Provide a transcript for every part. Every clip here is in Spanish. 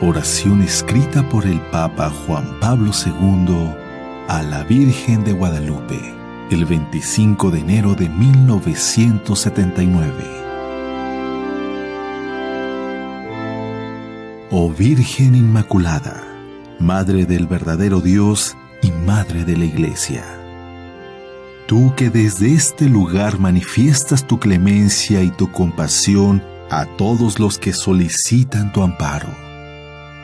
Oración escrita por el Papa Juan Pablo II a la Virgen de Guadalupe el 25 de enero de 1979. Oh Virgen Inmaculada, Madre del verdadero Dios y Madre de la Iglesia. Tú que desde este lugar manifiestas tu clemencia y tu compasión a todos los que solicitan tu amparo.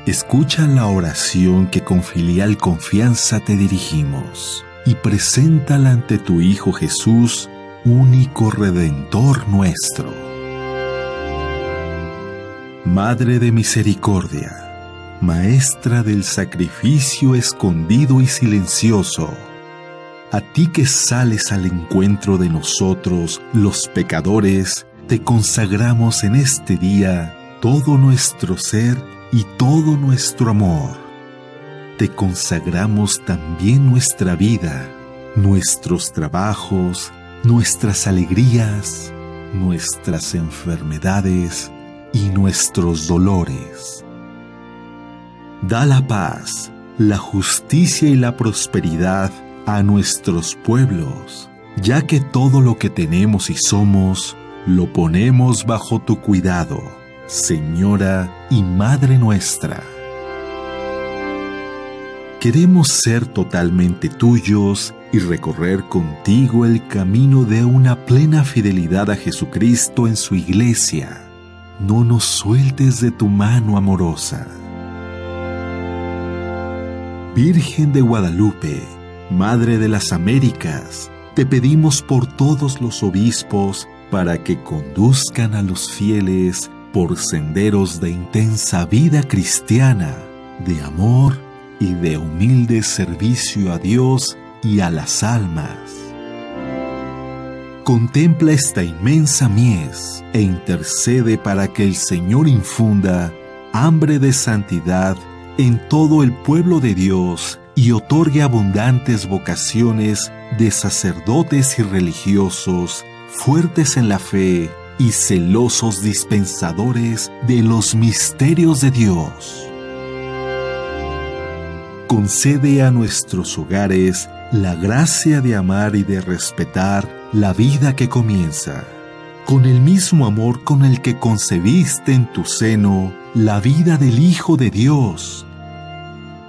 Escucha la oración que con filial confianza te dirigimos y preséntala ante tu Hijo Jesús, único Redentor nuestro. Madre de Misericordia, Maestra del sacrificio escondido y silencioso, a ti que sales al encuentro de nosotros, los pecadores, te consagramos en este día todo nuestro ser y todo nuestro amor. Te consagramos también nuestra vida, nuestros trabajos, nuestras alegrías, nuestras enfermedades y nuestros dolores. Da la paz, la justicia y la prosperidad a nuestros pueblos, ya que todo lo que tenemos y somos lo ponemos bajo tu cuidado, Señora y Madre nuestra. Queremos ser totalmente tuyos y recorrer contigo el camino de una plena fidelidad a Jesucristo en su iglesia. No nos sueltes de tu mano amorosa. Virgen de Guadalupe, Madre de las Américas, te pedimos por todos los obispos para que conduzcan a los fieles por senderos de intensa vida cristiana, de amor y de humilde servicio a Dios y a las almas. Contempla esta inmensa mies e intercede para que el Señor infunda hambre de santidad en todo el pueblo de Dios y otorgue abundantes vocaciones de sacerdotes y religiosos, fuertes en la fe y celosos dispensadores de los misterios de Dios. Concede a nuestros hogares la gracia de amar y de respetar la vida que comienza, con el mismo amor con el que concebiste en tu seno la vida del Hijo de Dios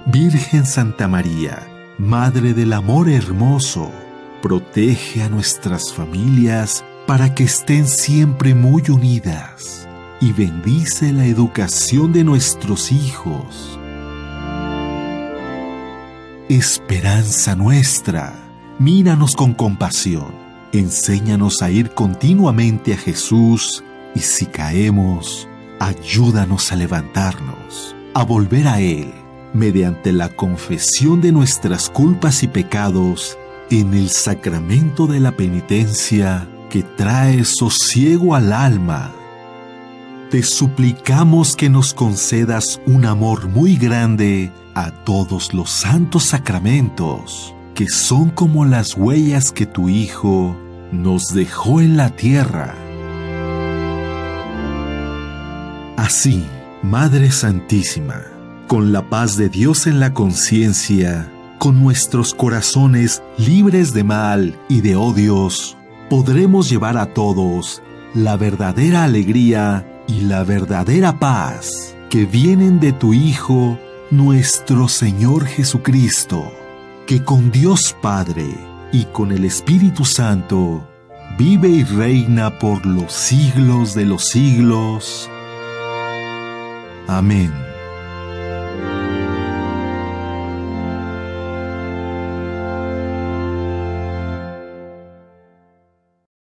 Virgen Santa María, Madre del Amor Hermoso, protege a nuestras familias para que estén siempre muy unidas y bendice la educación de nuestros hijos. Esperanza nuestra, míranos con compasión, enséñanos a ir continuamente a Jesús y si caemos, ayúdanos a levantarnos, a volver a Él mediante la confesión de nuestras culpas y pecados en el sacramento de la penitencia que trae sosiego al alma. Te suplicamos que nos concedas un amor muy grande a todos los santos sacramentos, que son como las huellas que tu Hijo nos dejó en la tierra. Así, Madre Santísima, con la paz de Dios en la conciencia, con nuestros corazones libres de mal y de odios, podremos llevar a todos la verdadera alegría y la verdadera paz que vienen de tu Hijo, nuestro Señor Jesucristo, que con Dios Padre y con el Espíritu Santo vive y reina por los siglos de los siglos. Amén.